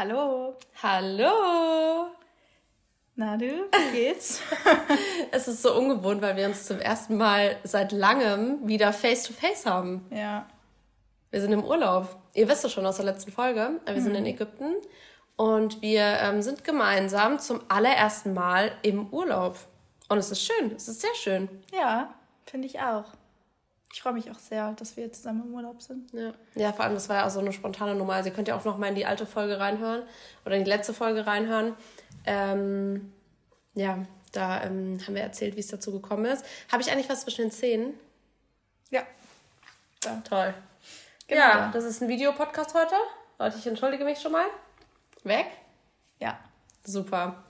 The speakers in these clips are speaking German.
Hallo. Hallo. Na du, wie geht's? es ist so ungewohnt, weil wir uns zum ersten Mal seit langem wieder face to face haben. Ja. Wir sind im Urlaub. Ihr wisst es schon aus der letzten Folge. Wir sind in mhm. Ägypten und wir ähm, sind gemeinsam zum allerersten Mal im Urlaub. Und es ist schön. Es ist sehr schön. Ja, finde ich auch. Ich freue mich auch sehr, dass wir jetzt zusammen im Urlaub sind. Ja. ja, vor allem, das war ja auch so eine spontane Nummer. Also ihr könnt ja auch noch mal in die alte Folge reinhören oder in die letzte Folge reinhören. Ähm, ja, da ähm, haben wir erzählt, wie es dazu gekommen ist. Habe ich eigentlich was zwischen den Zähnen? Ja. ja. Toll. Genau. Ja, das ist ein Videopodcast heute. Leute, ich entschuldige mich schon mal. Weg? Ja. Super.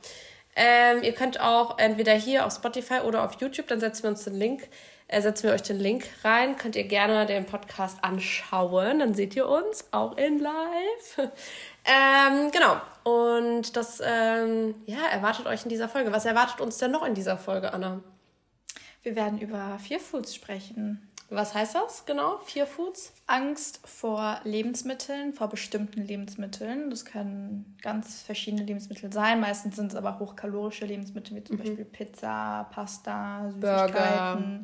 Ähm, ihr könnt auch entweder hier auf Spotify oder auf YouTube, dann setzen wir uns den Link setzen wir euch den Link rein. Könnt ihr gerne den Podcast anschauen. Dann seht ihr uns auch in live. ähm, genau. Und das ähm, ja, erwartet euch in dieser Folge. Was erwartet uns denn noch in dieser Folge, Anna? Wir werden über Fear sprechen. Was heißt das genau? Fear Foods? Angst vor Lebensmitteln, vor bestimmten Lebensmitteln. Das können ganz verschiedene Lebensmittel sein. Meistens sind es aber hochkalorische Lebensmittel, wie zum mhm. Beispiel Pizza, Pasta, Süßigkeiten. Burger.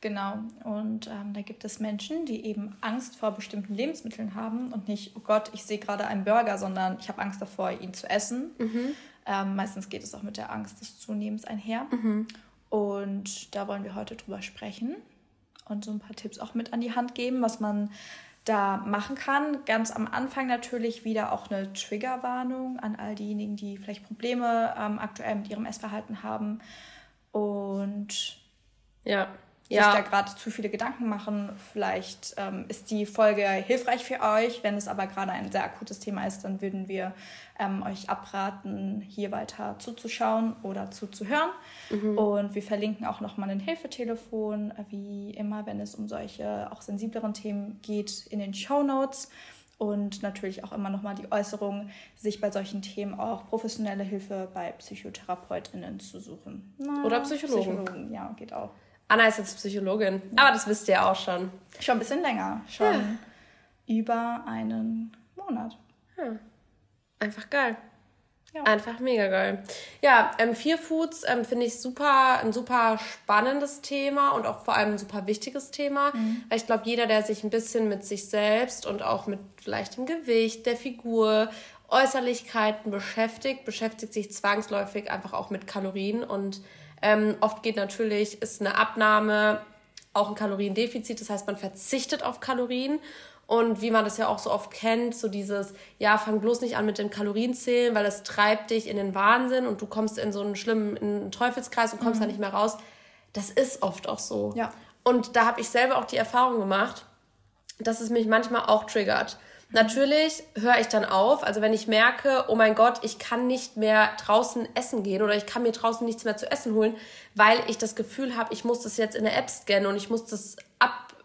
Genau. Und ähm, da gibt es Menschen, die eben Angst vor bestimmten Lebensmitteln haben und nicht, oh Gott, ich sehe gerade einen Burger, sondern ich habe Angst davor, ihn zu essen. Mhm. Ähm, meistens geht es auch mit der Angst des Zunehmens einher. Mhm. Und da wollen wir heute drüber sprechen und so ein paar Tipps auch mit an die Hand geben, was man da machen kann. Ganz am Anfang natürlich wieder auch eine Triggerwarnung an all diejenigen, die vielleicht Probleme ähm, aktuell mit ihrem Essverhalten haben. Und ja ja. sich da gerade zu viele Gedanken machen. Vielleicht ähm, ist die Folge hilfreich für euch. Wenn es aber gerade ein sehr akutes Thema ist, dann würden wir ähm, euch abraten, hier weiter zuzuschauen oder zuzuhören. Mhm. Und wir verlinken auch nochmal ein Hilfetelefon, wie immer, wenn es um solche auch sensibleren Themen geht, in den Show Notes. Und natürlich auch immer nochmal die Äußerung, sich bei solchen Themen auch professionelle Hilfe bei PsychotherapeutInnen zu suchen. Na, Oder Psychologen. Psychologen. Ja, geht auch. Anna ist jetzt Psychologin, aber das wisst ihr auch schon. Schon ein bisschen länger, schon ja. über einen Monat. Ja. Einfach geil. Ja. Einfach mega geil. Ja, ähm, Fear Foods ähm, finde ich super, ein super spannendes Thema und auch vor allem ein super wichtiges Thema. Mhm. Weil ich glaube, jeder, der sich ein bisschen mit sich selbst und auch mit vielleicht dem Gewicht, der Figur, Äußerlichkeiten beschäftigt, beschäftigt sich zwangsläufig einfach auch mit Kalorien und ähm, oft geht natürlich, ist eine Abnahme auch ein Kaloriendefizit, das heißt, man verzichtet auf Kalorien. Und wie man das ja auch so oft kennt, so dieses, ja, fang bloß nicht an mit den Kalorienzählen, weil das treibt dich in den Wahnsinn und du kommst in so einen schlimmen einen Teufelskreis und kommst mhm. da nicht mehr raus. Das ist oft auch so. Ja. Und da habe ich selber auch die Erfahrung gemacht, dass es mich manchmal auch triggert. Natürlich höre ich dann auf, also wenn ich merke, oh mein Gott, ich kann nicht mehr draußen essen gehen oder ich kann mir draußen nichts mehr zu essen holen, weil ich das Gefühl habe, ich muss das jetzt in der App scannen und ich muss das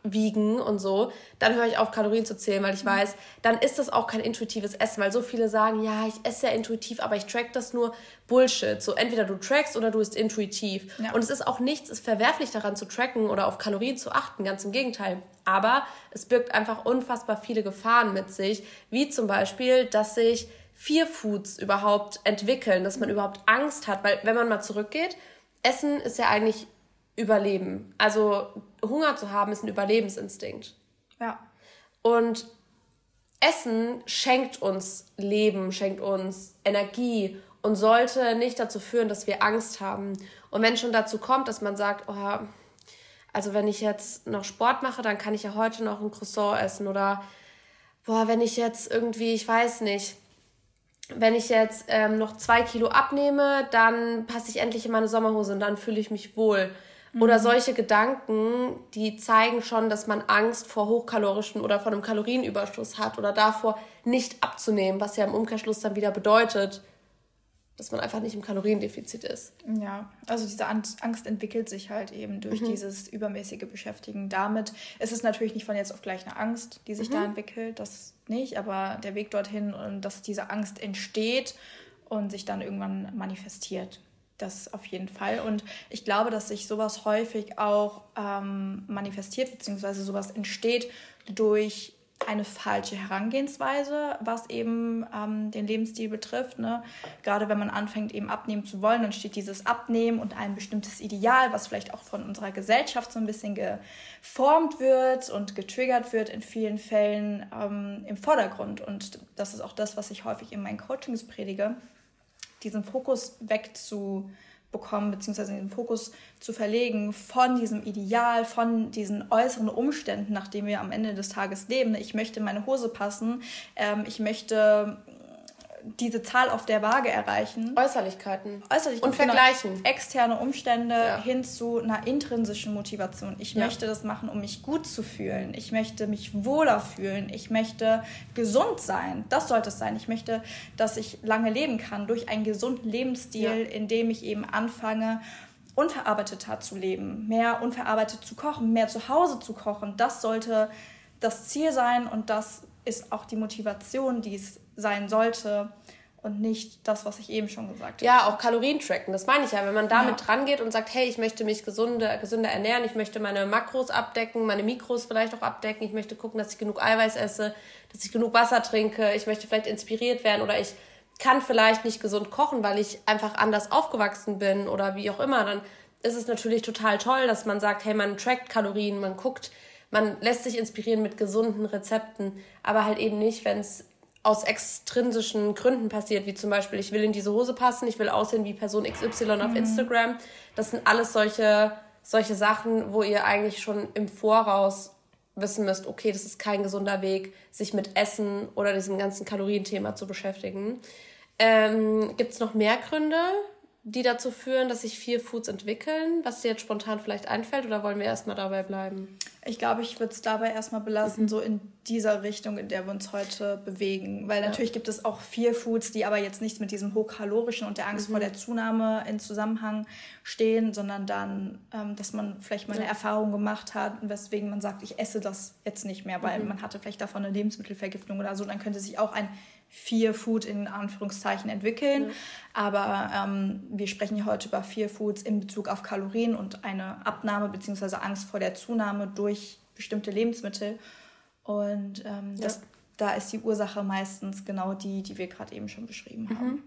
abwiegen und so, dann höre ich auf, Kalorien zu zählen, weil ich weiß, dann ist das auch kein intuitives Essen, weil so viele sagen, ja, ich esse ja intuitiv, aber ich track das nur Bullshit. So entweder du trackst oder du isst intuitiv. Ja. Und es ist auch nichts, ist verwerflich daran zu tracken oder auf Kalorien zu achten, ganz im Gegenteil. Aber es birgt einfach unfassbar viele Gefahren mit sich, wie zum Beispiel, dass sich Fear Foods überhaupt entwickeln, dass man überhaupt Angst hat, weil wenn man mal zurückgeht, Essen ist ja eigentlich Überleben. Also Hunger zu haben ist ein Überlebensinstinkt. Ja. Und Essen schenkt uns Leben, schenkt uns Energie und sollte nicht dazu führen, dass wir Angst haben. Und wenn schon dazu kommt, dass man sagt, oh, also wenn ich jetzt noch Sport mache, dann kann ich ja heute noch ein Croissant essen oder boah, wenn ich jetzt irgendwie, ich weiß nicht, wenn ich jetzt ähm, noch zwei Kilo abnehme, dann passe ich endlich in meine Sommerhose und dann fühle ich mich wohl. Mhm. Oder solche Gedanken, die zeigen schon, dass man Angst vor hochkalorischen oder vor einem Kalorienüberschuss hat oder davor nicht abzunehmen, was ja im Umkehrschluss dann wieder bedeutet, dass man einfach nicht im Kaloriendefizit ist. Ja, also diese Angst entwickelt sich halt eben durch mhm. dieses übermäßige Beschäftigen damit. Es ist natürlich nicht von jetzt auf gleich eine Angst, die sich mhm. da entwickelt, das nicht, aber der Weg dorthin und dass diese Angst entsteht und sich dann irgendwann manifestiert. Das auf jeden Fall. Und ich glaube, dass sich sowas häufig auch ähm, manifestiert, beziehungsweise sowas entsteht durch eine falsche Herangehensweise, was eben ähm, den Lebensstil betrifft. Ne? Gerade wenn man anfängt, eben abnehmen zu wollen, dann steht dieses Abnehmen und ein bestimmtes Ideal, was vielleicht auch von unserer Gesellschaft so ein bisschen geformt wird und getriggert wird, in vielen Fällen ähm, im Vordergrund. Und das ist auch das, was ich häufig in meinen Coachings predige, diesen Fokus wegzubekommen bekommen, beziehungsweise den Fokus zu verlegen von diesem Ideal, von diesen äußeren Umständen, nach denen wir am Ende des Tages leben. Ich möchte meine Hose passen, ähm, ich möchte diese Zahl auf der Waage erreichen. Äußerlichkeiten. Äußerlichkeiten. Und genau. vergleichen. Externe Umstände ja. hin zu einer intrinsischen Motivation. Ich ja. möchte das machen, um mich gut zu fühlen. Ich möchte mich wohler fühlen. Ich möchte gesund sein. Das sollte es sein. Ich möchte, dass ich lange leben kann durch einen gesunden Lebensstil, ja. in dem ich eben anfange, unverarbeiteter zu leben, mehr unverarbeitet zu kochen, mehr zu Hause zu kochen. Das sollte das Ziel sein und das ist auch die Motivation, die es sein sollte und nicht das, was ich eben schon gesagt habe. Ja, auch Kalorien tracken, das meine ich ja. Wenn man damit ja. dran geht und sagt, hey, ich möchte mich gesunde, gesünder ernähren, ich möchte meine Makros abdecken, meine Mikros vielleicht auch abdecken, ich möchte gucken, dass ich genug Eiweiß esse, dass ich genug Wasser trinke, ich möchte vielleicht inspiriert werden oder ich kann vielleicht nicht gesund kochen, weil ich einfach anders aufgewachsen bin oder wie auch immer, dann ist es natürlich total toll, dass man sagt, hey, man trackt Kalorien, man guckt, man lässt sich inspirieren mit gesunden Rezepten, aber halt eben nicht, wenn es aus extrinsischen Gründen passiert, wie zum Beispiel, ich will in diese Hose passen, ich will aussehen wie Person XY auf mhm. Instagram. Das sind alles solche, solche Sachen, wo ihr eigentlich schon im Voraus wissen müsst, okay, das ist kein gesunder Weg, sich mit Essen oder diesem ganzen Kalorienthema zu beschäftigen. Ähm, Gibt es noch mehr Gründe, die dazu führen, dass sich vier Foods entwickeln, was dir jetzt spontan vielleicht einfällt, oder wollen wir erstmal dabei bleiben? Ich glaube, ich würde es dabei erstmal belassen, mhm. so in dieser Richtung, in der wir uns heute bewegen. Weil ja. natürlich gibt es auch vier Foods, die aber jetzt nicht mit diesem hochkalorischen und der Angst mhm. vor der Zunahme in Zusammenhang stehen, sondern dann, ähm, dass man vielleicht mal eine ja. Erfahrung gemacht hat, weswegen man sagt, ich esse das jetzt nicht mehr, weil mhm. man hatte vielleicht davon eine Lebensmittelvergiftung oder so. Dann könnte sich auch ein Fear Food in Anführungszeichen entwickeln. Mhm. Aber ähm, wir sprechen ja heute über Fear Foods in Bezug auf Kalorien und eine Abnahme bzw. Angst vor der Zunahme durch bestimmte Lebensmittel. Und ähm, ja. das, da ist die Ursache meistens genau die, die wir gerade eben schon beschrieben haben. Mhm.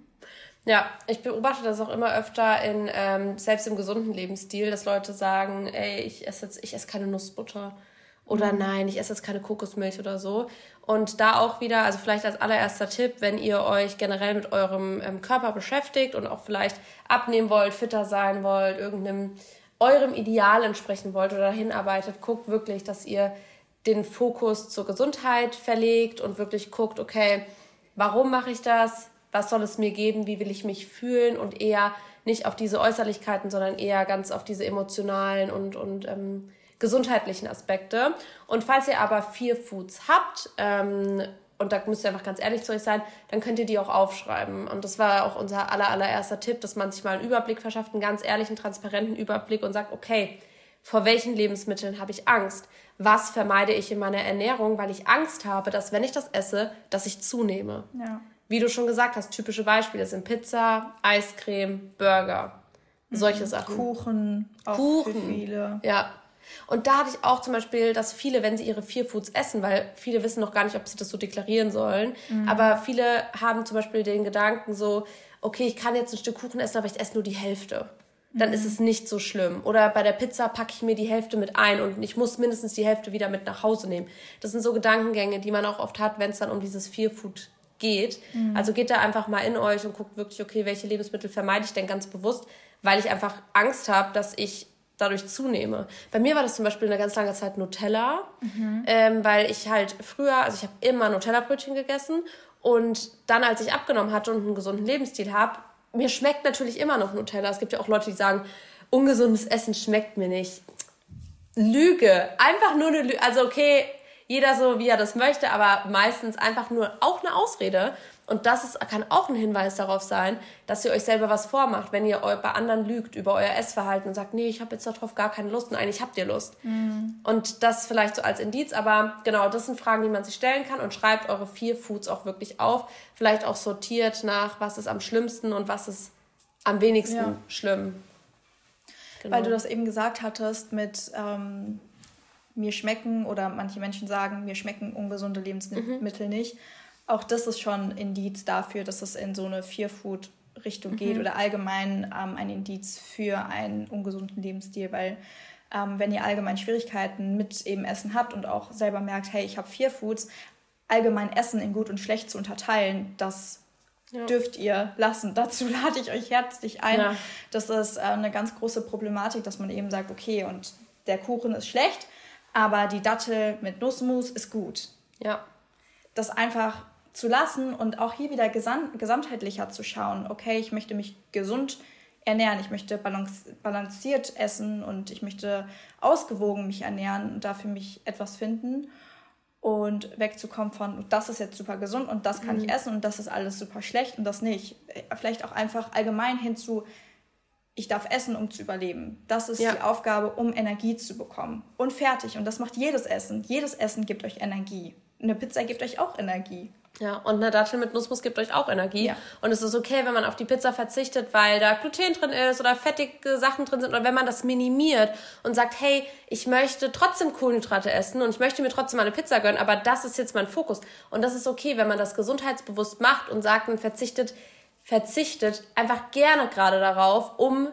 Ja, ich beobachte das auch immer öfter in ähm, selbst im gesunden Lebensstil, dass Leute sagen, ey, ich esse jetzt, ich esse keine Nussbutter oder nein, ich esse jetzt keine Kokosmilch oder so. Und da auch wieder, also vielleicht als allererster Tipp, wenn ihr euch generell mit eurem ähm, Körper beschäftigt und auch vielleicht abnehmen wollt, fitter sein wollt, irgendeinem eurem Ideal entsprechen wollt oder dahin arbeitet, guckt wirklich, dass ihr den Fokus zur Gesundheit verlegt und wirklich guckt, okay, warum mache ich das? Was soll es mir geben? Wie will ich mich fühlen? Und eher nicht auf diese Äußerlichkeiten, sondern eher ganz auf diese emotionalen und, und ähm, gesundheitlichen Aspekte. Und falls ihr aber vier Foods habt, ähm, und da müsst ihr einfach ganz ehrlich zu euch sein, dann könnt ihr die auch aufschreiben. Und das war auch unser aller, allererster Tipp, dass man sich mal einen Überblick verschafft, einen ganz ehrlichen, transparenten Überblick und sagt, okay, vor welchen Lebensmitteln habe ich Angst? Was vermeide ich in meiner Ernährung, weil ich Angst habe, dass wenn ich das esse, dass ich zunehme? Ja. Wie du schon gesagt hast, typische Beispiele sind Pizza, Eiscreme, Burger, solche mhm. Sachen. Kuchen, auch Kuchen. für viele. Ja, und da hatte ich auch zum Beispiel, dass viele, wenn sie ihre vier Foods essen, weil viele wissen noch gar nicht, ob sie das so deklarieren sollen, mhm. aber viele haben zum Beispiel den Gedanken so, okay, ich kann jetzt ein Stück Kuchen essen, aber ich esse nur die Hälfte. Dann mhm. ist es nicht so schlimm. Oder bei der Pizza packe ich mir die Hälfte mit ein und ich muss mindestens die Hälfte wieder mit nach Hause nehmen. Das sind so Gedankengänge, die man auch oft hat, wenn es dann um dieses Vier Food geht. Mhm. Also geht da einfach mal in euch und guckt wirklich, okay, welche Lebensmittel vermeide ich denn ganz bewusst, weil ich einfach Angst habe, dass ich dadurch zunehme. Bei mir war das zum Beispiel eine ganz lange Zeit Nutella, mhm. ähm, weil ich halt früher, also ich habe immer Nutella-Brötchen gegessen und dann, als ich abgenommen hatte und einen gesunden Lebensstil habe, mir schmeckt natürlich immer noch Nutella. Es gibt ja auch Leute, die sagen, ungesundes Essen schmeckt mir nicht. Lüge. Einfach nur eine Lüge. Also okay, jeder so, wie er das möchte, aber meistens einfach nur auch eine Ausrede. Und das ist, kann auch ein Hinweis darauf sein, dass ihr euch selber was vormacht, wenn ihr bei anderen lügt über euer Essverhalten und sagt, nee, ich habe jetzt darauf gar keine Lust und eigentlich habt ihr Lust. Mhm. Und das vielleicht so als Indiz, aber genau, das sind Fragen, die man sich stellen kann und schreibt eure vier Foods auch wirklich auf. Vielleicht auch sortiert nach, was ist am schlimmsten und was ist am wenigsten ja. schlimm. Genau. Weil du das eben gesagt hattest mit, ähm, mir schmecken oder manche Menschen sagen, mir schmecken ungesunde Lebensmittel mhm. nicht. Auch das ist schon ein Indiz dafür, dass es in so eine Fear-Food-Richtung mhm. geht oder allgemein ähm, ein Indiz für einen ungesunden Lebensstil, weil ähm, wenn ihr allgemein Schwierigkeiten mit eben Essen habt und auch selber merkt, hey, ich habe vier Foods, allgemein Essen in gut und schlecht zu unterteilen, das ja. dürft ihr lassen. Dazu lade ich euch herzlich ein. Ja. Das ist äh, eine ganz große Problematik, dass man eben sagt, okay, und der Kuchen ist schlecht, aber die Dattel mit Nussmus ist gut. Ja. Das einfach zu lassen und auch hier wieder gesam gesamtheitlicher zu schauen. Okay, ich möchte mich gesund ernähren, ich möchte balanciert essen und ich möchte ausgewogen mich ernähren und da für mich etwas finden und wegzukommen von, das ist jetzt super gesund und das kann mhm. ich essen und das ist alles super schlecht und das nicht. Vielleicht auch einfach allgemein hinzu, ich darf essen, um zu überleben. Das ist ja. die Aufgabe, um Energie zu bekommen. Und fertig. Und das macht jedes Essen. Jedes Essen gibt euch Energie. Eine Pizza gibt euch auch Energie. Ja, und eine Dattel mit Nussmus gibt euch auch Energie. Ja. Und es ist okay, wenn man auf die Pizza verzichtet, weil da Gluten drin ist oder fettige Sachen drin sind oder wenn man das minimiert und sagt, hey, ich möchte trotzdem Kohlenhydrate essen und ich möchte mir trotzdem eine Pizza gönnen, aber das ist jetzt mein Fokus. Und das ist okay, wenn man das gesundheitsbewusst macht und sagt und verzichtet, verzichtet einfach gerne gerade darauf, um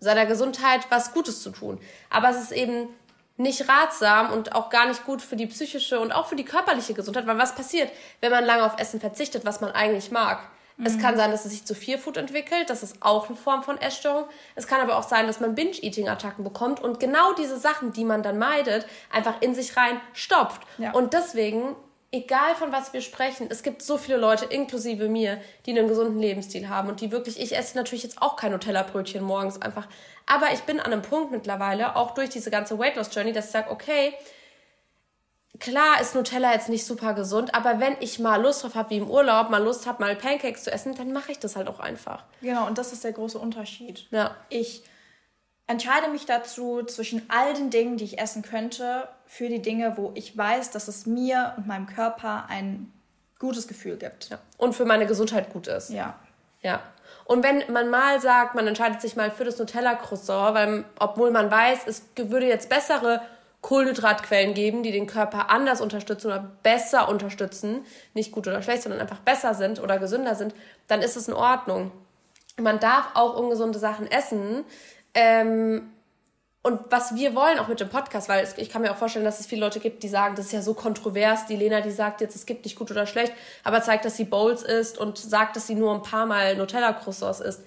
seiner Gesundheit was Gutes zu tun. Aber es ist eben nicht ratsam und auch gar nicht gut für die psychische und auch für die körperliche Gesundheit, weil was passiert, wenn man lange auf Essen verzichtet, was man eigentlich mag? Mhm. Es kann sein, dass es sich zu viel Food entwickelt, das ist auch eine Form von Essstörung. Es kann aber auch sein, dass man Binge-Eating-Attacken bekommt und genau diese Sachen, die man dann meidet, einfach in sich rein stopft. Ja. Und deswegen egal von was wir sprechen, es gibt so viele Leute, inklusive mir, die einen gesunden Lebensstil haben und die wirklich, ich esse natürlich jetzt auch kein Nutella-Brötchen morgens einfach, aber ich bin an einem Punkt mittlerweile, auch durch diese ganze Weight Loss Journey, dass ich sage, okay, klar ist Nutella jetzt nicht super gesund, aber wenn ich mal Lust drauf habe, wie im Urlaub, mal Lust habe, mal Pancakes zu essen, dann mache ich das halt auch einfach. Genau, und das ist der große Unterschied. Ja. Ich entscheide mich dazu zwischen all den Dingen, die ich essen könnte, für die Dinge, wo ich weiß, dass es mir und meinem Körper ein gutes Gefühl gibt. Ja. Und für meine Gesundheit gut ist. Ja. Ja. Und wenn man mal sagt, man entscheidet sich mal für das Nutella-Croissant, weil obwohl man weiß, es würde jetzt bessere Kohlenhydratquellen geben, die den Körper anders unterstützen oder besser unterstützen, nicht gut oder schlecht, sondern einfach besser sind oder gesünder sind, dann ist es in Ordnung. Man darf auch ungesunde Sachen essen, ähm, und was wir wollen auch mit dem Podcast, weil ich kann mir auch vorstellen, dass es viele Leute gibt, die sagen, das ist ja so kontrovers. Die Lena, die sagt jetzt, es gibt nicht gut oder schlecht, aber zeigt, dass sie Bowls isst und sagt, dass sie nur ein paar Mal Nutella-Croissants isst.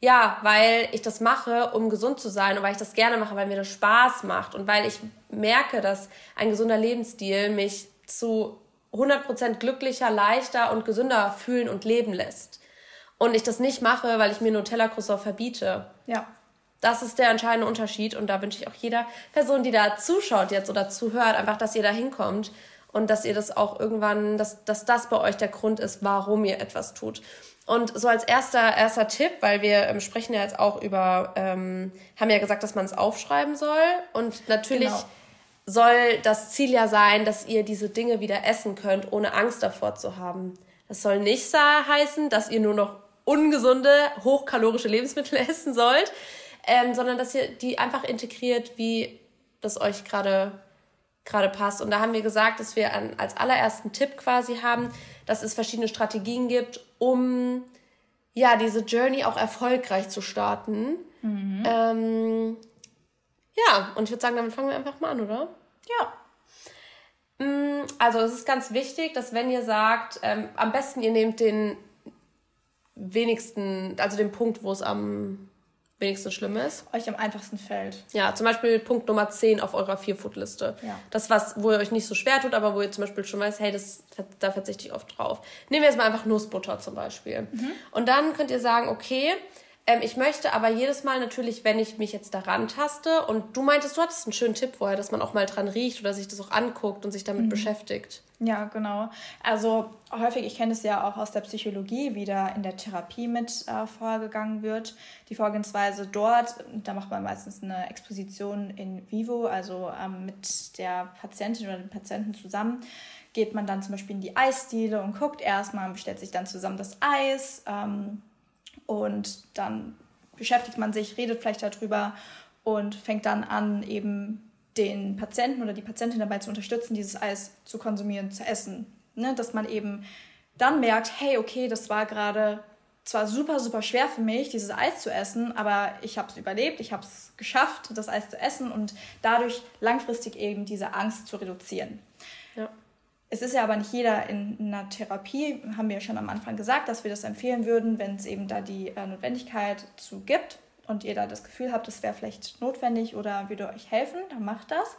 Ja, weil ich das mache, um gesund zu sein und weil ich das gerne mache, weil mir das Spaß macht und weil ich merke, dass ein gesunder Lebensstil mich zu 100% glücklicher, leichter und gesünder fühlen und leben lässt. Und ich das nicht mache, weil ich mir Nutella-Croissant verbiete. Ja. Das ist der entscheidende Unterschied und da wünsche ich auch jeder Person, die da zuschaut jetzt oder zuhört, einfach, dass ihr da hinkommt und dass ihr das auch irgendwann, dass, dass das bei euch der Grund ist, warum ihr etwas tut. Und so als erster, erster Tipp, weil wir ähm, sprechen ja jetzt auch über, ähm, haben ja gesagt, dass man es aufschreiben soll. Und natürlich genau. soll das Ziel ja sein, dass ihr diese Dinge wieder essen könnt, ohne Angst davor zu haben. Das soll nicht heißen, dass ihr nur noch ungesunde, hochkalorische Lebensmittel essen sollt, ähm, sondern dass ihr die einfach integriert, wie das euch gerade gerade passt. Und da haben wir gesagt, dass wir an, als allerersten Tipp quasi haben, dass es verschiedene Strategien gibt, um ja diese Journey auch erfolgreich zu starten. Mhm. Ähm, ja, und ich würde sagen, damit fangen wir einfach mal an, oder? Ja. Mm, also es ist ganz wichtig, dass wenn ihr sagt, ähm, am besten ihr nehmt den wenigsten, also den Punkt, wo es am wenigstens schlimm ist. Euch am einfachsten fällt. Ja, zum Beispiel Punkt Nummer 10 auf eurer Vier-Foot-Liste. Ja. Das, was, wo ihr euch nicht so schwer tut, aber wo ihr zum Beispiel schon weiß, hey, das, da verzichte ich oft drauf. Nehmen wir jetzt mal einfach Nussbutter zum Beispiel. Mhm. Und dann könnt ihr sagen, okay, ähm, ich möchte aber jedes Mal natürlich, wenn ich mich jetzt daran taste, und du meintest, du hattest einen schönen Tipp vorher, dass man auch mal dran riecht oder sich das auch anguckt und sich damit mhm. beschäftigt. Ja, genau. Also häufig, ich kenne es ja auch aus der Psychologie, wie da in der Therapie mit äh, vorgegangen wird. Die Vorgehensweise dort, da macht man meistens eine Exposition in vivo, also ähm, mit der Patientin oder dem Patienten zusammen geht man dann zum Beispiel in die Eisdiele und guckt erstmal, bestellt sich dann zusammen das Eis. Ähm, und dann beschäftigt man sich, redet vielleicht darüber und fängt dann an, eben den Patienten oder die Patientin dabei zu unterstützen, dieses Eis zu konsumieren, zu essen. Ne? Dass man eben dann merkt, hey, okay, das war gerade zwar super, super schwer für mich, dieses Eis zu essen, aber ich habe es überlebt, ich habe es geschafft, das Eis zu essen und dadurch langfristig eben diese Angst zu reduzieren. Es ist ja aber nicht jeder in einer Therapie, haben wir ja schon am Anfang gesagt, dass wir das empfehlen würden, wenn es eben da die äh, Notwendigkeit zu gibt und ihr da das Gefühl habt, das wäre vielleicht notwendig oder würde euch helfen, dann macht das.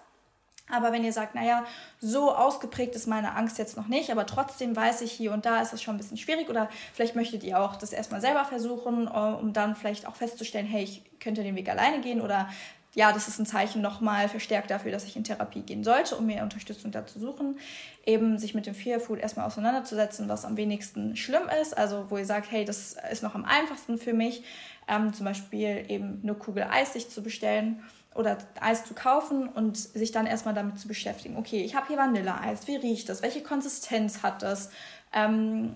Aber wenn ihr sagt, naja, so ausgeprägt ist meine Angst jetzt noch nicht, aber trotzdem weiß ich, hier und da ist es schon ein bisschen schwierig oder vielleicht möchtet ihr auch das erstmal selber versuchen, äh, um dann vielleicht auch festzustellen, hey, ich könnte den Weg alleine gehen oder ja, das ist ein Zeichen nochmal verstärkt dafür, dass ich in Therapie gehen sollte, um mir Unterstützung dazu suchen. Eben sich mit dem Fear Food erstmal auseinanderzusetzen, was am wenigsten schlimm ist. Also wo ihr sagt, hey, das ist noch am einfachsten für mich. Ähm, zum Beispiel eben eine Kugel Eis sich zu bestellen oder Eis zu kaufen und sich dann erstmal damit zu beschäftigen. Okay, ich habe hier Vanilleeis, wie riecht das? Welche Konsistenz hat das? Ähm,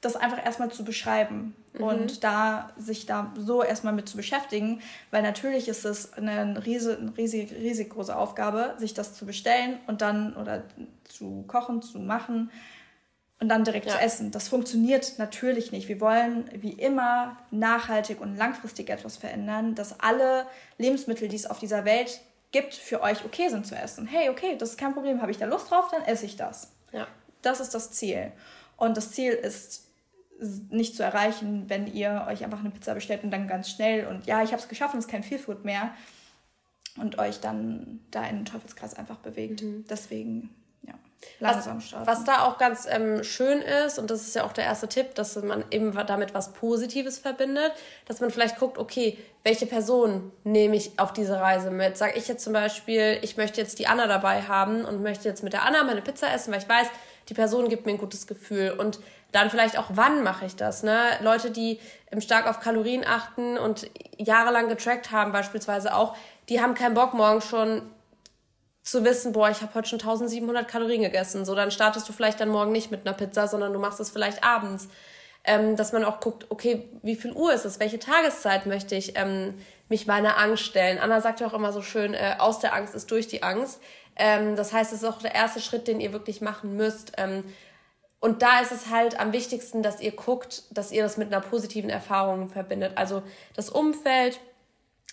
das einfach erstmal zu beschreiben mhm. und da sich da so erstmal mit zu beschäftigen, weil natürlich ist es eine riesig, riesig, riesig große Aufgabe, sich das zu bestellen und dann oder zu kochen, zu machen und dann direkt ja. zu essen. Das funktioniert natürlich nicht. Wir wollen wie immer nachhaltig und langfristig etwas verändern, dass alle Lebensmittel, die es auf dieser Welt gibt, für euch okay sind zu essen. Hey, okay, das ist kein Problem. Habe ich da Lust drauf, dann esse ich das. Ja. Das ist das Ziel. Und das Ziel ist nicht zu erreichen, wenn ihr euch einfach eine Pizza bestellt und dann ganz schnell und ja, ich habe es geschafft und es ist kein Feelfood mehr und euch dann da in den Teufelskreis einfach bewegt. Mhm. Deswegen langsam starten. Was da auch ganz ähm, schön ist, und das ist ja auch der erste Tipp, dass man eben damit was Positives verbindet, dass man vielleicht guckt, okay, welche Person nehme ich auf diese Reise mit? Sag ich jetzt zum Beispiel, ich möchte jetzt die Anna dabei haben und möchte jetzt mit der Anna meine Pizza essen, weil ich weiß, die Person gibt mir ein gutes Gefühl und dann vielleicht auch, wann mache ich das? Ne? Leute, die stark auf Kalorien achten und jahrelang getrackt haben beispielsweise auch, die haben keinen Bock, morgen schon zu wissen, boah, ich habe heute schon 1700 Kalorien gegessen. So, dann startest du vielleicht dann morgen nicht mit einer Pizza, sondern du machst es vielleicht abends. Ähm, dass man auch guckt, okay, wie viel Uhr ist es? Welche Tageszeit möchte ich ähm, mich meiner Angst stellen? Anna sagt ja auch immer so schön, äh, aus der Angst ist durch die Angst. Ähm, das heißt, es ist auch der erste Schritt, den ihr wirklich machen müsst. Und da ist es halt am wichtigsten, dass ihr guckt, dass ihr das mit einer positiven Erfahrung verbindet. Also das Umfeld,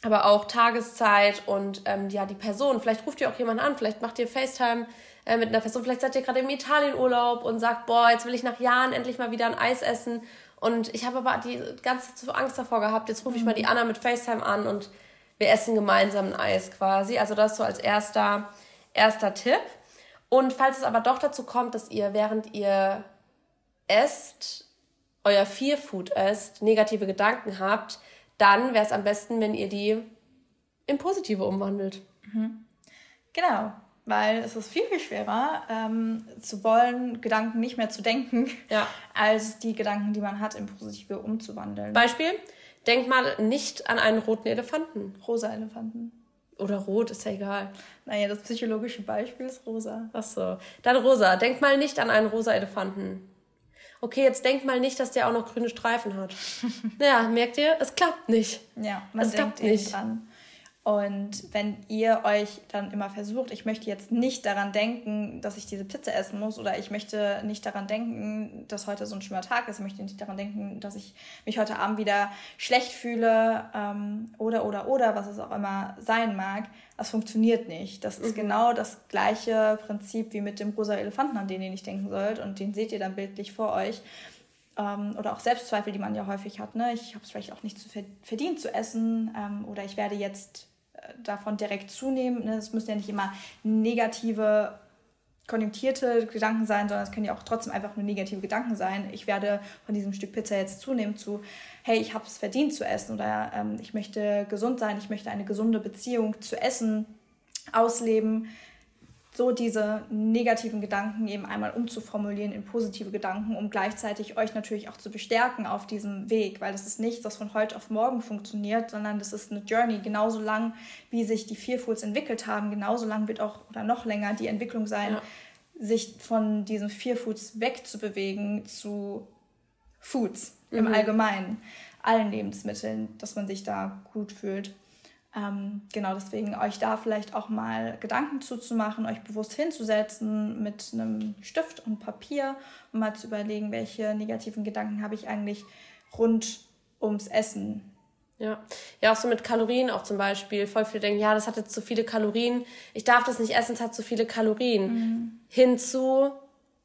aber auch Tageszeit und ähm, ja, die Person. Vielleicht ruft ihr auch jemanden an, vielleicht macht ihr FaceTime äh, mit einer Person, vielleicht seid ihr gerade im Italienurlaub und sagt, boah, jetzt will ich nach Jahren endlich mal wieder ein Eis essen. Und ich habe aber die ganze Zeit so Angst davor gehabt, jetzt rufe ich mal die mhm. Anna mit FaceTime an und wir essen gemeinsam ein Eis quasi. Also das so als erster, erster Tipp. Und falls es aber doch dazu kommt, dass ihr, während ihr esst, euer Fear Food esst, negative Gedanken habt, dann wäre es am besten, wenn ihr die in positive umwandelt. Mhm. Genau, weil es ist viel, viel schwerer, ähm, zu wollen, Gedanken nicht mehr zu denken, ja. als die Gedanken, die man hat, in positive umzuwandeln. Beispiel, denk mal nicht an einen roten Elefanten. Rosa Elefanten. Oder rot, ist ja egal. Naja, das psychologische Beispiel ist rosa. Ach so. Dann rosa. Denk mal nicht an einen rosa Elefanten okay, jetzt denkt mal nicht, dass der auch noch grüne Streifen hat. ja, merkt ihr, es klappt nicht. Ja, man es denkt klappt nicht. dran. Und wenn ihr euch dann immer versucht, ich möchte jetzt nicht daran denken, dass ich diese Pizza essen muss oder ich möchte nicht daran denken, dass heute so ein schlimmer Tag ist, ich möchte nicht daran denken, dass ich mich heute Abend wieder schlecht fühle ähm, oder oder oder was es auch immer sein mag, das funktioniert nicht. Das ist mhm. genau das gleiche Prinzip wie mit dem rosa Elefanten, an den ihr nicht denken sollt und den seht ihr dann bildlich vor euch. Ähm, oder auch Selbstzweifel, die man ja häufig hat. Ne? Ich habe es vielleicht auch nicht zu verdient zu essen ähm, oder ich werde jetzt davon direkt zunehmen. Ne? Es müssen ja nicht immer negative konjunktierte Gedanken sein, sondern es können ja auch trotzdem einfach nur negative Gedanken sein. Ich werde von diesem Stück Pizza jetzt zunehmen zu, hey, ich habe es verdient zu essen oder ähm, ich möchte gesund sein, ich möchte eine gesunde Beziehung zu Essen ausleben so diese negativen Gedanken eben einmal umzuformulieren in positive Gedanken, um gleichzeitig euch natürlich auch zu bestärken auf diesem Weg, weil das ist nichts, das von heute auf morgen funktioniert, sondern das ist eine Journey. Genauso lang, wie sich die Fear Foods entwickelt haben, genauso lang wird auch oder noch länger die Entwicklung sein, ja. sich von diesen Fear Foods wegzubewegen zu Foods mhm. im Allgemeinen, allen Lebensmitteln, dass man sich da gut fühlt. Ähm, genau deswegen euch da vielleicht auch mal Gedanken zuzumachen, euch bewusst hinzusetzen mit einem Stift und Papier und mal zu überlegen, welche negativen Gedanken habe ich eigentlich rund ums Essen. Ja. ja, auch so mit Kalorien auch zum Beispiel. Voll viele denken, ja, das hat jetzt zu viele Kalorien. Ich darf das nicht essen, es hat zu viele Kalorien. Mhm. Hinzu,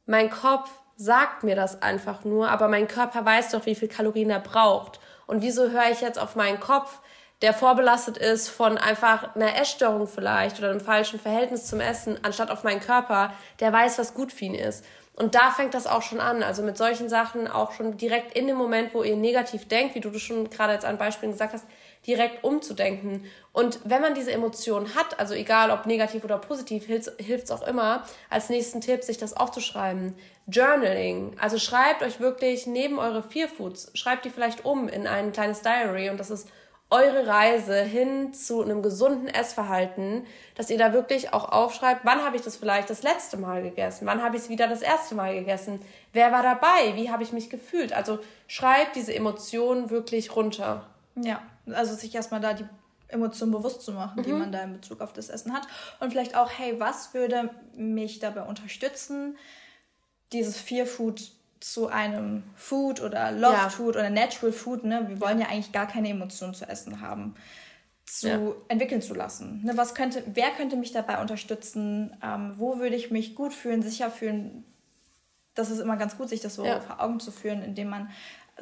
mein Kopf sagt mir das einfach nur, aber mein Körper weiß doch, wie viel Kalorien er braucht. Und wieso höre ich jetzt auf meinen Kopf, der vorbelastet ist von einfach einer Essstörung vielleicht oder einem falschen Verhältnis zum Essen, anstatt auf meinen Körper, der weiß, was gut für ihn ist. Und da fängt das auch schon an. Also mit solchen Sachen auch schon direkt in dem Moment, wo ihr negativ denkt, wie du das schon gerade jetzt an Beispielen gesagt hast, direkt umzudenken. Und wenn man diese Emotionen hat, also egal ob negativ oder positiv, hilft es auch immer, als nächsten Tipp, sich das aufzuschreiben. Journaling. Also schreibt euch wirklich neben eure Fear Foods, schreibt die vielleicht um in ein kleines Diary und das ist eure Reise hin zu einem gesunden Essverhalten, dass ihr da wirklich auch aufschreibt, wann habe ich das vielleicht das letzte Mal gegessen, wann habe ich es wieder das erste Mal gegessen, wer war dabei, wie habe ich mich gefühlt. Also schreibt diese Emotionen wirklich runter. Ja, also sich erstmal da die Emotionen bewusst zu machen, mhm. die man da in Bezug auf das Essen hat. Und vielleicht auch, hey, was würde mich dabei unterstützen, dieses Fear Food zu einem Food oder Love ja. Food oder Natural Food, ne? Wir wollen ja eigentlich gar keine Emotionen zu essen haben, zu ja. entwickeln zu lassen. Ne? Was könnte, wer könnte mich dabei unterstützen? Ähm, wo würde ich mich gut fühlen, sicher fühlen? Das ist immer ganz gut, sich das so ja. vor Augen zu führen, indem man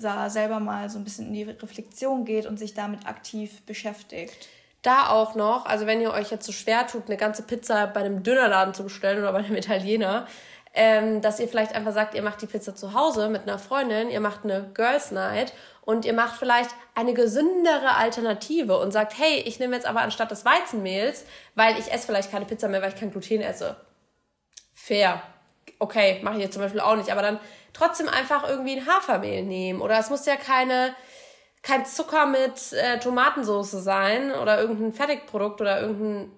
da selber mal so ein bisschen in die Reflexion geht und sich damit aktiv beschäftigt. Da auch noch, also wenn ihr euch jetzt so schwer tut, eine ganze Pizza bei einem Dönerladen zu bestellen oder bei einem Italiener, ähm, dass ihr vielleicht einfach sagt, ihr macht die Pizza zu Hause mit einer Freundin, ihr macht eine Girls Night und ihr macht vielleicht eine gesündere Alternative und sagt, hey, ich nehme jetzt aber anstatt des Weizenmehls, weil ich esse vielleicht keine Pizza mehr, weil ich kein Gluten esse. Fair. Okay, mache ich jetzt zum Beispiel auch nicht, aber dann trotzdem einfach irgendwie ein Hafermehl nehmen oder es muss ja keine kein Zucker mit äh, Tomatensauce sein oder irgendein Fertigprodukt oder irgendein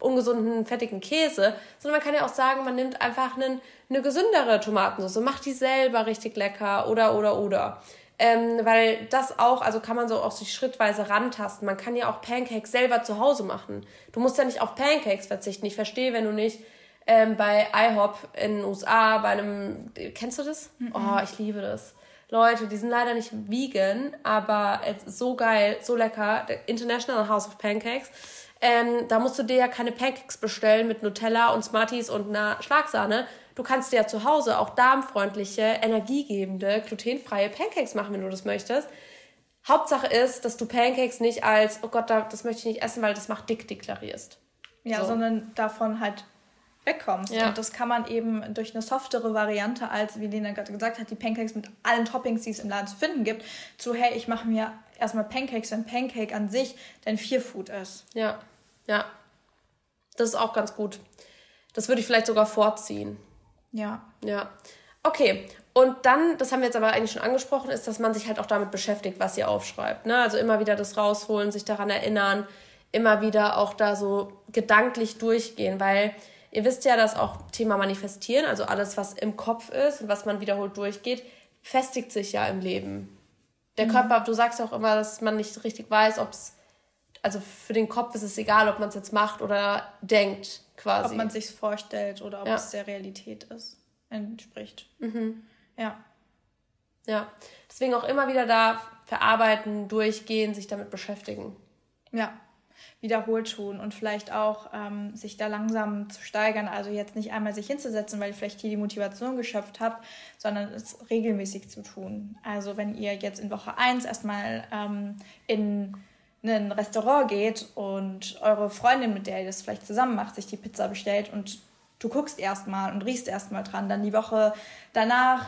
ungesunden, fettigen Käse, sondern man kann ja auch sagen, man nimmt einfach einen, eine gesündere Tomatensauce, macht die selber richtig lecker oder, oder, oder. Ähm, weil das auch, also kann man so auch sich schrittweise rantasten. Man kann ja auch Pancakes selber zu Hause machen. Du musst ja nicht auf Pancakes verzichten. Ich verstehe, wenn du nicht ähm, bei IHOP in den USA bei einem, kennst du das? Mhm. Oh, ich liebe das. Leute, die sind leider nicht vegan, aber es ist so geil, so lecker. Der International House of Pancakes. Ähm, da musst du dir ja keine Pancakes bestellen mit Nutella und Smarties und einer Schlagsahne. Du kannst dir ja zu Hause auch darmfreundliche, energiegebende, glutenfreie Pancakes machen, wenn du das möchtest. Hauptsache ist, dass du Pancakes nicht als, oh Gott, das möchte ich nicht essen, weil das macht dick deklarierst. Ja, so. sondern davon halt wegkommst. Ja. Und das kann man eben durch eine softere Variante, als wie Lena gerade gesagt hat, die Pancakes mit allen Toppings, die es im Laden zu finden gibt, zu hey, ich mache mir erstmal Pancakes, wenn Pancake an sich dein Fear Food ist. Ja, ja. Das ist auch ganz gut. Das würde ich vielleicht sogar vorziehen. Ja. Ja. Okay. Und dann, das haben wir jetzt aber eigentlich schon angesprochen, ist, dass man sich halt auch damit beschäftigt, was ihr aufschreibt. Ne? Also immer wieder das rausholen, sich daran erinnern, immer wieder auch da so gedanklich durchgehen, weil Ihr wisst ja, dass auch Thema Manifestieren, also alles, was im Kopf ist und was man wiederholt durchgeht, festigt sich ja im Leben. Der mhm. Körper, du sagst ja auch immer, dass man nicht richtig weiß, ob es, also für den Kopf ist es egal, ob man es jetzt macht oder denkt, quasi. Ob man sich vorstellt oder ob ja. es der Realität ist, entspricht. Mhm. Ja. Ja. Deswegen auch immer wieder da verarbeiten, durchgehen, sich damit beschäftigen. Ja, wiederholt tun und vielleicht auch ähm, sich da langsam zu steigern. Also jetzt nicht einmal sich hinzusetzen, weil ihr vielleicht hier die Motivation geschöpft habt, sondern es regelmäßig zu tun. Also wenn ihr jetzt in Woche 1 erstmal ähm, in ein Restaurant geht und eure Freundin, mit der ihr das vielleicht zusammen macht, sich die Pizza bestellt und du guckst erstmal und riechst erstmal dran, dann die Woche danach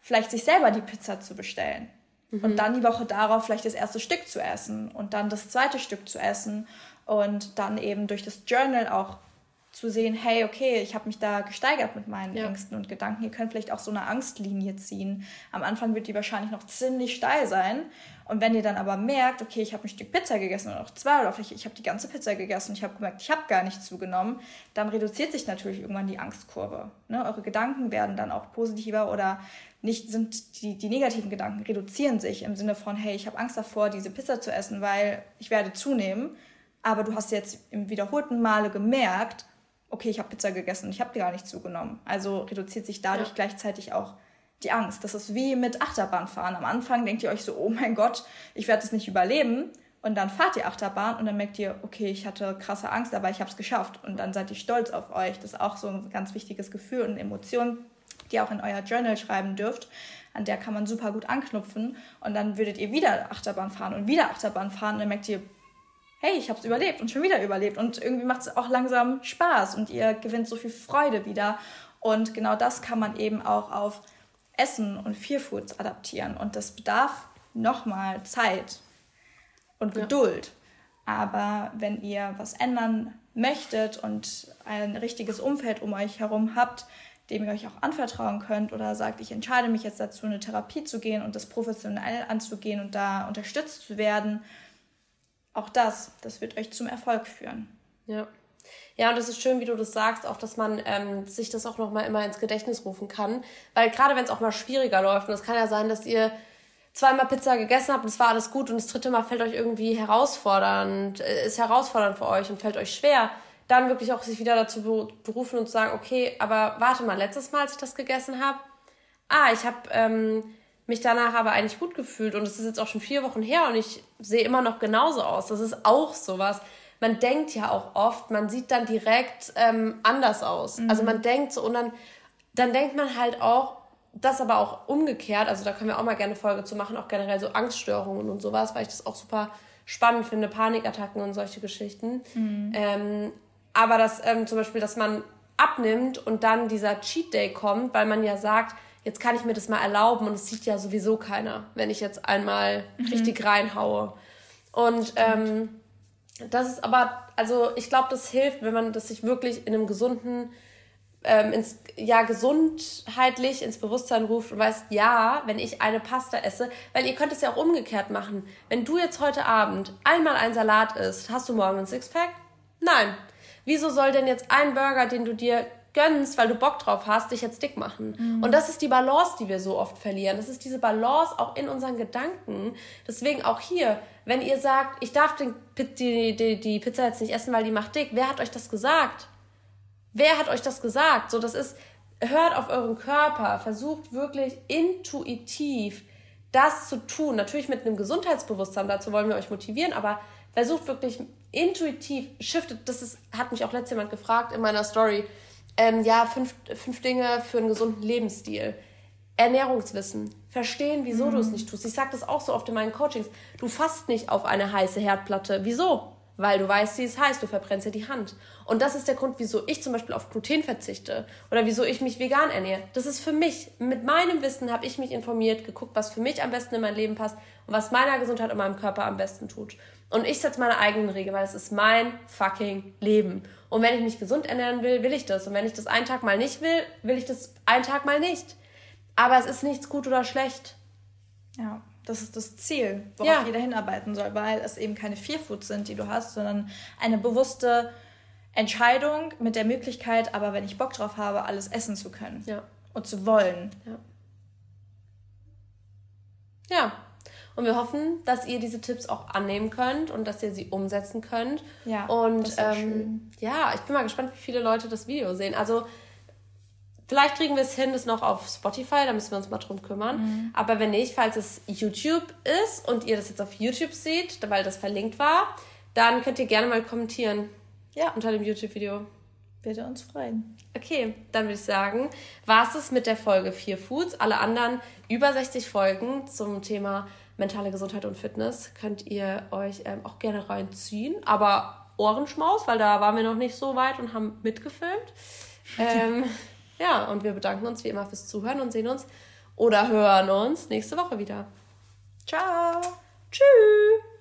vielleicht sich selber die Pizza zu bestellen. Mhm. Und dann die Woche darauf vielleicht das erste Stück zu essen und dann das zweite Stück zu essen und dann eben durch das Journal auch zu sehen, hey, okay, ich habe mich da gesteigert mit meinen ja. Ängsten und Gedanken. Ihr könnt vielleicht auch so eine Angstlinie ziehen. Am Anfang wird die wahrscheinlich noch ziemlich steil sein. Und wenn ihr dann aber merkt, okay, ich habe ein Stück Pizza gegessen oder auch zwei oder vielleicht ich habe die ganze Pizza gegessen und ich habe gemerkt, ich habe gar nicht zugenommen, dann reduziert sich natürlich irgendwann die Angstkurve. Ne? Eure Gedanken werden dann auch positiver oder nicht sind die, die negativen Gedanken reduzieren sich im Sinne von, hey, ich habe Angst davor, diese Pizza zu essen, weil ich werde zunehmen aber du hast jetzt im wiederholten Male gemerkt, okay, ich habe Pizza gegessen und ich habe gar nicht zugenommen. Also reduziert sich dadurch ja. gleichzeitig auch die Angst. Das ist wie mit Achterbahnfahren. Am Anfang denkt ihr euch so, oh mein Gott, ich werde es nicht überleben. Und dann fahrt ihr Achterbahn und dann merkt ihr, okay, ich hatte krasse Angst, aber ich habe es geschafft. Und dann seid ihr stolz auf euch. Das ist auch so ein ganz wichtiges Gefühl und Emotion, die ihr auch in euer Journal schreiben dürft. An der kann man super gut anknüpfen. Und dann würdet ihr wieder Achterbahn fahren und wieder Achterbahn fahren. Und dann merkt ihr, hey, ich habe es überlebt und schon wieder überlebt. Und irgendwie macht es auch langsam Spaß und ihr gewinnt so viel Freude wieder. Und genau das kann man eben auch auf Essen und Fearfoods adaptieren. Und das bedarf nochmal Zeit und Geduld. Ja. Aber wenn ihr was ändern möchtet und ein richtiges Umfeld um euch herum habt, dem ihr euch auch anvertrauen könnt oder sagt, ich entscheide mich jetzt dazu, eine Therapie zu gehen und das professionell anzugehen und da unterstützt zu werden, auch das, das wird euch zum Erfolg führen. Ja. Ja, und das ist schön, wie du das sagst, auch, dass man ähm, sich das auch nochmal immer ins Gedächtnis rufen kann. Weil gerade wenn es auch mal schwieriger läuft, und es kann ja sein, dass ihr zweimal Pizza gegessen habt und es war alles gut und das dritte Mal fällt euch irgendwie herausfordernd, äh, ist herausfordernd für euch und fällt euch schwer, dann wirklich auch sich wieder dazu berufen und zu sagen, okay, aber warte mal, letztes Mal, als ich das gegessen habe, ah, ich habe ähm, mich danach aber eigentlich gut gefühlt und es ist jetzt auch schon vier Wochen her und ich sehe immer noch genauso aus. Das ist auch sowas. Man denkt ja auch oft, man sieht dann direkt ähm, anders aus. Mhm. Also man denkt so und dann, dann denkt man halt auch, das aber auch umgekehrt, also da können wir auch mal gerne Folge zu machen, auch generell so Angststörungen und sowas, weil ich das auch super spannend finde, Panikattacken und solche Geschichten. Mhm. Ähm, aber dass ähm, zum Beispiel, dass man abnimmt und dann dieser Cheat Day kommt, weil man ja sagt, jetzt kann ich mir das mal erlauben und es sieht ja sowieso keiner, wenn ich jetzt einmal mhm. richtig reinhaue. Und ähm, das ist aber, also ich glaube, das hilft, wenn man das sich wirklich in einem gesunden ähm, ins, ja, gesundheitlich ins Bewusstsein ruft und weiß, ja, wenn ich eine Pasta esse, weil ihr könnt es ja auch umgekehrt machen. Wenn du jetzt heute Abend einmal ein Salat isst, hast du morgen ein Sixpack? Nein. Wieso soll denn jetzt ein Burger, den du dir gönnst, weil du Bock drauf hast, dich jetzt dick machen? Mhm. Und das ist die Balance, die wir so oft verlieren. Das ist diese Balance auch in unseren Gedanken. Deswegen auch hier, wenn ihr sagt, ich darf die, die, die, die Pizza jetzt nicht essen, weil die macht dick, wer hat euch das gesagt? Wer hat euch das gesagt? So, das ist, hört auf euren Körper, versucht wirklich intuitiv das zu tun. Natürlich mit einem Gesundheitsbewusstsein, dazu wollen wir euch motivieren, aber versucht wirklich intuitiv, shiftet, das ist, hat mich auch letztes jemand gefragt in meiner Story, ähm, ja, fünf, fünf Dinge für einen gesunden Lebensstil. Ernährungswissen, verstehen, wieso mhm. du es nicht tust. Ich sage das auch so oft in meinen Coachings. Du fasst nicht auf eine heiße Herdplatte. Wieso? weil du weißt, sie ist heiß, du verbrennst dir die Hand. Und das ist der Grund, wieso ich zum Beispiel auf Gluten verzichte oder wieso ich mich vegan ernähre. Das ist für mich, mit meinem Wissen habe ich mich informiert, geguckt, was für mich am besten in mein Leben passt und was meiner Gesundheit und meinem Körper am besten tut. Und ich setze meine eigenen Regeln, weil es ist mein fucking Leben. Und wenn ich mich gesund ernähren will, will ich das. Und wenn ich das einen Tag mal nicht will, will ich das einen Tag mal nicht. Aber es ist nichts gut oder schlecht. Ja. Das ist das Ziel, worauf ja. jeder hinarbeiten soll, weil es eben keine Fearfoods sind, die du hast, sondern eine bewusste Entscheidung mit der Möglichkeit, aber wenn ich Bock drauf habe, alles essen zu können ja. und zu wollen. Ja. ja. Und wir hoffen, dass ihr diese Tipps auch annehmen könnt und dass ihr sie umsetzen könnt. Ja. Und ähm, ja, ich bin mal gespannt, wie viele Leute das Video sehen. Also Vielleicht kriegen wir es hin, das noch auf Spotify, da müssen wir uns mal drum kümmern. Mhm. Aber wenn nicht, falls es YouTube ist und ihr das jetzt auf YouTube seht, weil das verlinkt war, dann könnt ihr gerne mal kommentieren. Ja. Unter dem YouTube-Video. Würde uns freuen. Okay, dann würde ich sagen, war es mit der Folge 4 Foods. Alle anderen über 60 Folgen zum Thema mentale Gesundheit und Fitness könnt ihr euch ähm, auch gerne reinziehen. Aber Ohrenschmaus, weil da waren wir noch nicht so weit und haben mitgefilmt. ähm, ja, und wir bedanken uns wie immer fürs Zuhören und sehen uns oder hören uns nächste Woche wieder. Ciao. Tschüss.